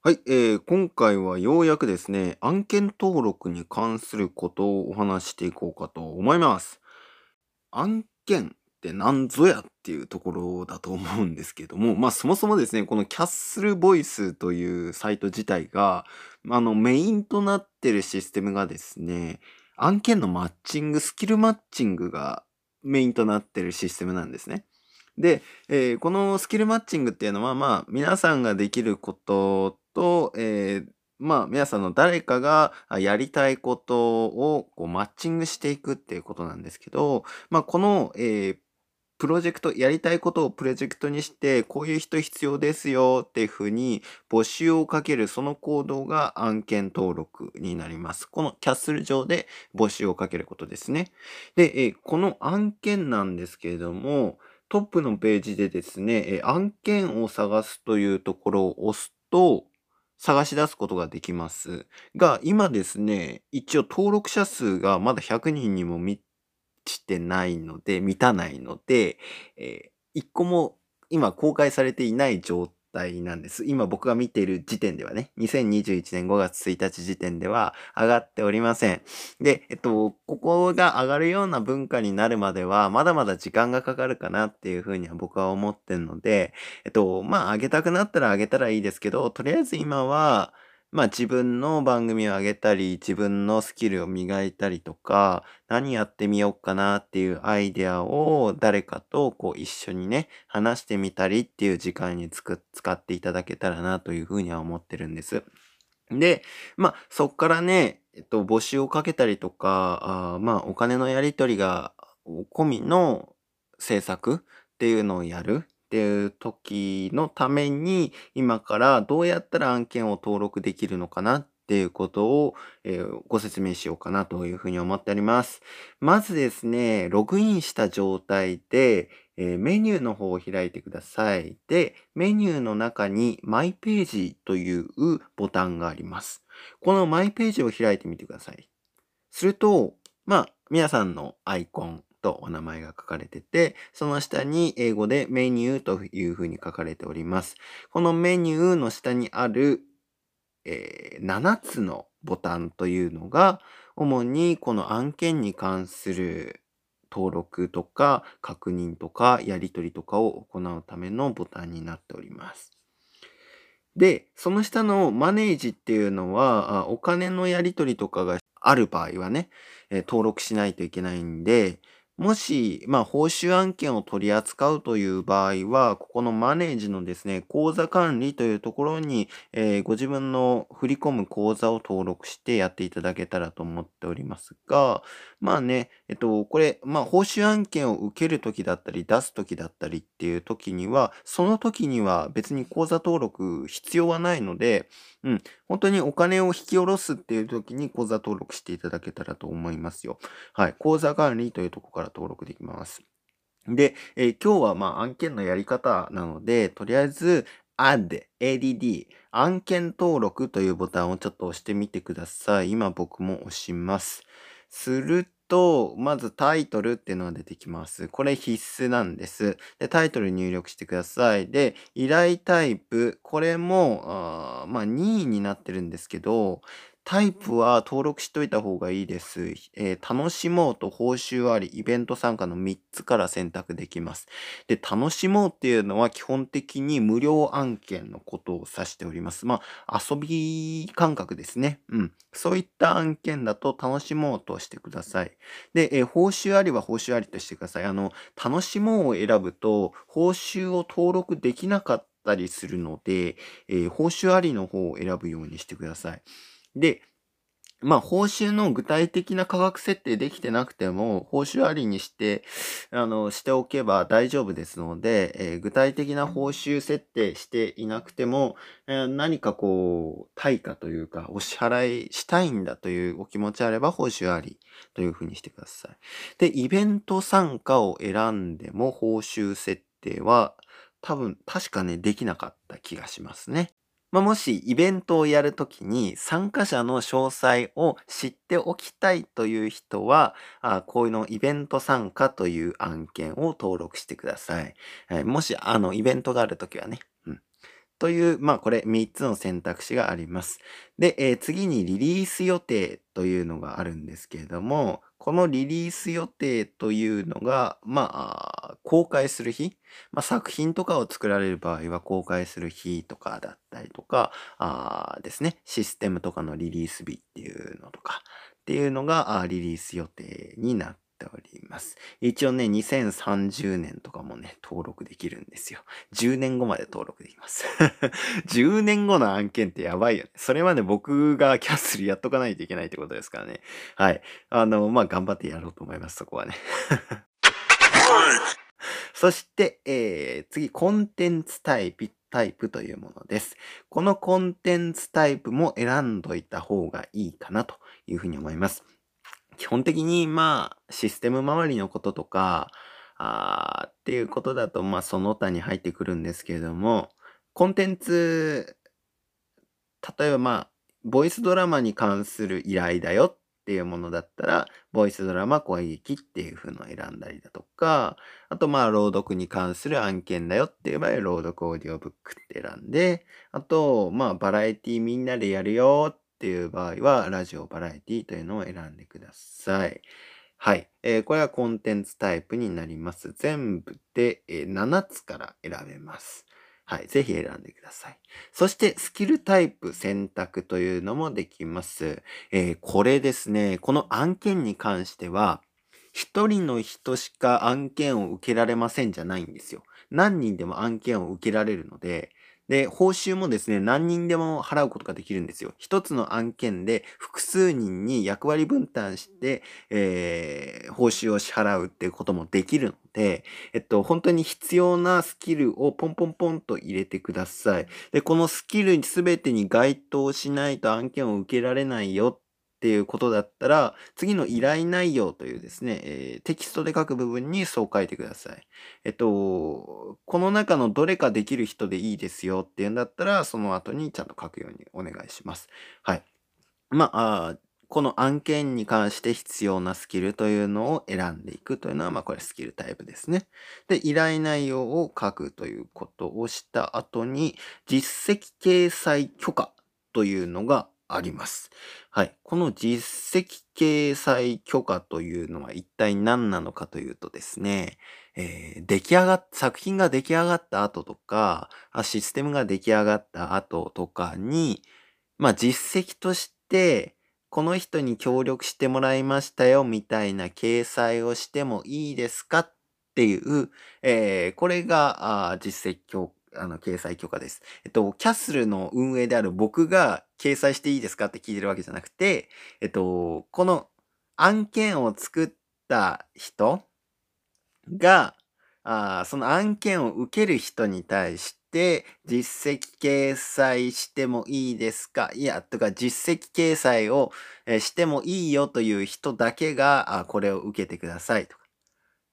はい、えー、今回はようやくですね、案件登録に関することをお話していこうかと思います。案件って何ぞやっていうところだと思うんですけども、まあそもそもですね、このキャッスルボイスというサイト自体が、あのメインとなってるシステムがですね、案件のマッチング、スキルマッチングがメインとなってるシステムなんですね。で、えー、このスキルマッチングっていうのは、まあ、皆さんができることと、えー、まあ、皆さんの誰かがやりたいことをこうマッチングしていくっていうことなんですけど、まあ、この、えー、プロジェクト、やりたいことをプロジェクトにして、こういう人必要ですよっていうふうに募集をかけるその行動が案件登録になります。このキャッスル上で募集をかけることですね。で、えこの案件なんですけれども、トップのページでですね、え案件を探すというところを押すと、探し出すことができます。が、今ですね、一応登録者数がまだ100人にも満ちてないので、満たないので、えー、一個も今公開されていない状態態なんです。今僕が見ている時点ではね、2021年5月1日時点では上がっておりません。で、えっと、ここが上がるような文化になるまでは、まだまだ時間がかかるかなっていうふうには僕は思ってるので、えっと、まあ、上げたくなったら上げたらいいですけど、とりあえず今は、まあ自分の番組を上げたり、自分のスキルを磨いたりとか、何やってみようかなっていうアイデアを誰かとこう一緒にね、話してみたりっていう時間につく使っていただけたらなというふうには思ってるんです。で、まあそっからね、えっと、募集をかけたりとか、あまあお金のやり取りが込みの制作っていうのをやる。っていう時のために、今からどうやったら案件を登録できるのかなっていうことを、えー、ご説明しようかなというふうに思っております。まずですね、ログインした状態で、えー、メニューの方を開いてください。で、メニューの中にマイページというボタンがあります。このマイページを開いてみてください。すると、まあ、皆さんのアイコン、とお名前が書かれてて、その下に英語でメニューというふうに書かれております。このメニューの下にある、えー、7つのボタンというのが、主にこの案件に関する登録とか確認とかやり取りとかを行うためのボタンになっております。で、その下のマネージっていうのは、お金のやり取りとかがある場合はね、登録しないといけないんで、もし、まあ、報酬案件を取り扱うという場合は、ここのマネージのですね、口座管理というところに、えー、ご自分の振り込む口座を登録してやっていただけたらと思っておりますが、まあね、えっと、これ、まあ、報酬案件を受けるときだったり、出すときだったりっていうときには、その時には別に口座登録必要はないので、うん、本当にお金を引き下ろすっていう時に口座登録していただけたらと思いますよ。はい。口座管理というとこから登録できます。で、えー、今日はまあ案件のやり方なので、とりあえず add, add, 案件登録というボタンをちょっと押してみてください。今僕も押します。すると、まずタイトルっていうのが出てきます。これ必須なんです。で、タイトル入力してください。で、依頼タイプ、これも、あまあ、任意になってるんですけど、タイプは登録しといた方がいいです。えー、楽しもうと報酬あり、イベント参加の3つから選択できます。で、楽しもうっていうのは基本的に無料案件のことを指しております。まあ、遊び感覚ですね。うん。そういった案件だと楽しもうとしてください。で、えー、報酬ありは報酬ありとしてください。あの、楽しもうを選ぶと、報酬を登録できなかったりするので、えー、報酬ありの方を選ぶようにしてください。で、まあ、報酬の具体的な価格設定できてなくても、報酬ありにして、あの、しておけば大丈夫ですので、えー、具体的な報酬設定していなくても、えー、何かこう、対価というか、お支払いしたいんだというお気持ちあれば、報酬ありというふうにしてください。で、イベント参加を選んでも、報酬設定は、多分、確かね、できなかった気がしますね。まあ、もしイベントをやるときに参加者の詳細を知っておきたいという人は、あこういうのイベント参加という案件を登録してください。はい、もしあのイベントがあるときはね。という、まあこれ3つの選択肢があります。で、えー、次にリリース予定というのがあるんですけれども、このリリース予定というのが、まあ、公開する日、まあ、作品とかを作られる場合は公開する日とかだったりとか、あですね、システムとかのリリース日っていうのとかっていうのがリリース予定になってております。一応ね、2030年とかもね、登録できるんですよ。10年後まで登録できます。10年後の案件ってやばいよね。それまで僕がキャッスルやっとかないといけないってことですからね。はい。あの、まあ、頑張ってやろうと思います、そこはね。そして、えー、次、コンテンツタイプ。タイプというものです。このコンテンツタイプも選んどいた方がいいかなというふうに思います。基本的に、まあ、システム周りのこととか、あっていうことだと、まあ、その他に入ってくるんですけれども、コンテンツ、例えばまあ、ボイスドラマに関する依頼だよっていうものだったら、ボイスドラマ声劇っていう風のを選んだりだとか、あとまあ、朗読に関する案件だよっていう場合、朗読オーディオブックって選んで、あと、まあ、バラエティみんなでやるよってっていう場合は、ラジオ、バラエティというのを選んでください。はい。えー、これはコンテンツタイプになります。全部で、え、7つから選べます。はい。ぜひ選んでください。そして、スキルタイプ選択というのもできます。えー、これですね、この案件に関しては、一人の人しか案件を受けられませんじゃないんですよ。何人でも案件を受けられるので、で、報酬もですね、何人でも払うことができるんですよ。一つの案件で複数人に役割分担して、えー、報酬を支払うっていうこともできるので、えっと、本当に必要なスキルをポンポンポンと入れてください。で、このスキルに全てに該当しないと案件を受けられないよっていうことだったら、次の依頼内容というですね、えー、テキストで書く部分にそう書いてください。えっと、この中のどれかできる人でいいですよっていうんだったら、その後にちゃんと書くようにお願いします。はい。まあ、この案件に関して必要なスキルというのを選んでいくというのは、まあこれスキルタイプですね。で、依頼内容を書くということをした後に、実績掲載許可というのがあります。はい。この実績掲載許可というのは一体何なのかというとですね、えー、出来上がっ、作品が出来上がった後とか、システムが出来上がった後とかに、まあ実績として、この人に協力してもらいましたよみたいな掲載をしてもいいですかっていう、えー、これが実績あの、掲載許可です。えっと、キャッスルの運営である僕が掲載していいですかって聞いてるわけじゃなくて、えっと、この案件を作った人が、あその案件を受ける人に対して、実績掲載してもいいですか？いや、とか実績掲載をしてもいいよという人だけが、あこれを受けてくださいと。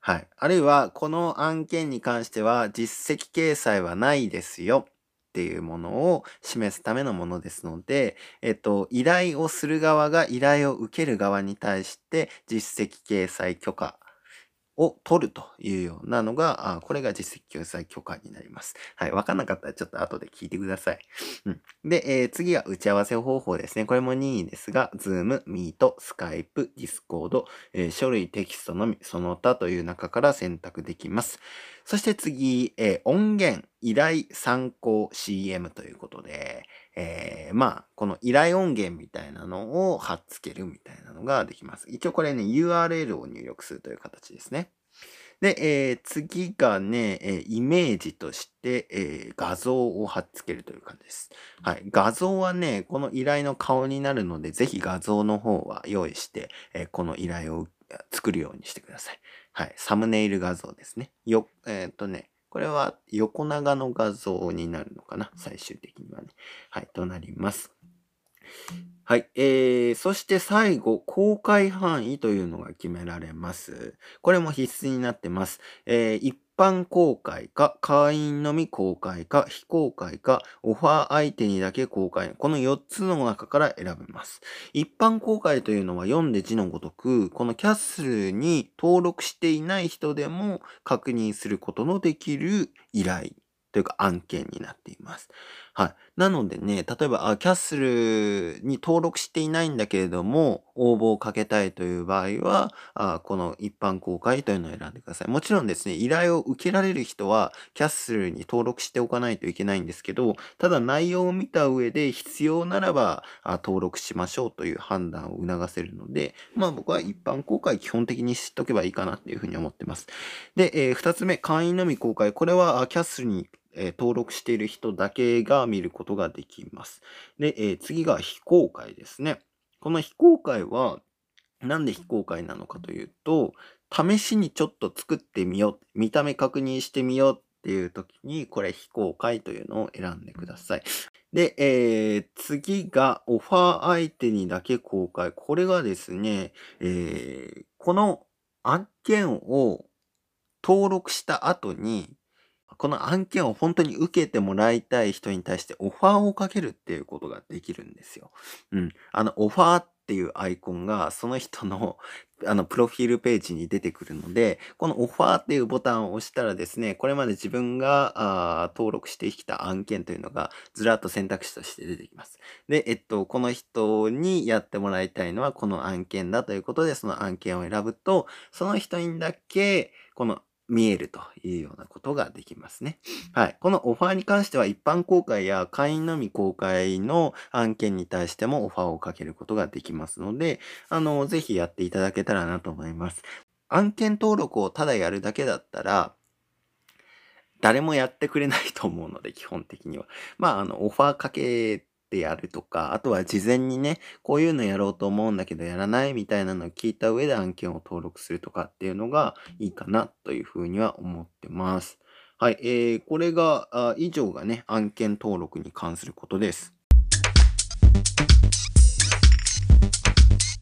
はい。あるいは、この案件に関しては実績掲載はないですよっていうものを示すためのものですので、えっと、依頼をする側が依頼を受ける側に対して実績掲載許可を取るというようなのが、あこれが実績掲載許可になります。はい。わかんなかったらちょっと後で聞いてください。うん。で、えー、次は打ち合わせ方法ですね。これも任意ですが、Zoom、Meet、Skype、Discord、えー、書類、テキストのみ、その他という中から選択できます。そして次、えー、音源、依頼、参考、CM ということで、えー、まあ、この依頼音源みたいなのを貼っつけるみたいなのができます。一応これね、URL を入力するという形ですね。で、えー、次がね、えイメージとして、えー、画像を貼っつけるという感じです。はい。画像はね、この依頼の顔になるので、ぜひ画像の方は用意して、え、この依頼を作るようにしてください。はい。サムネイル画像ですね。よ、えっ、とね、これは横長の画像になるのかな？最終的にはね。はい、となります。はい。えー、そして最後、公開範囲というのが決められます。これも必須になってます。えー、一般公開か、会員のみ公開か、非公開か、オファー相手にだけ公開。この4つの中から選べます。一般公開というのは読んで字のごとく、このキャッスルに登録していない人でも確認することのできる依頼というか案件になっています。はい。なのでね、例えば、あ、キャッスルに登録していないんだけれども、応募をかけたいという場合は、あ、この一般公開というのを選んでください。もちろんですね、依頼を受けられる人は、キャッスルに登録しておかないといけないんですけど、ただ内容を見た上で必要ならば、あ、登録しましょうという判断を促せるので、まあ僕は一般公開基本的に知っとけばいいかなっていうふうに思ってます。で、えー二つ目、会員のみ公開。これは、キャッスルにえー登録している人だけが見ることができます。で、えー次が非公開ですね。この非公開は、なんで非公開なのかというと、試しにちょっと作ってみよう、見た目確認してみようっていう時に、これ非公開というのを選んでください。で、えー次がオファー相手にだけ公開。これがですね、えーこの案件を登録した後に、この案件を本当に受けてもらいたい人に対してオファーをかけるっていうことができるんですよ。うん。あの、オファーっていうアイコンがその人の あの、プロフィールページに出てくるので、このオファーっていうボタンを押したらですね、これまで自分があー登録してきた案件というのがずらっと選択肢として出てきます。で、えっと、この人にやってもらいたいのはこの案件だということで、その案件を選ぶと、その人にだけ、この見えるというようなことができますね。はい。このオファーに関しては一般公開や会員のみ公開の案件に対してもオファーをかけることができますので、あの、ぜひやっていただけたらなと思います。案件登録をただやるだけだったら、誰もやってくれないと思うので、基本的には。まあ、あの、オファーかけてやるとか、あとは事前にね、こういうのやろうと思うんだけどやらないみたいなのを聞いた上で案件を登録するとかっていうのがいいかなというふうには思ってます。はい。えー、これが、あ以上がね、案件登録に関することです。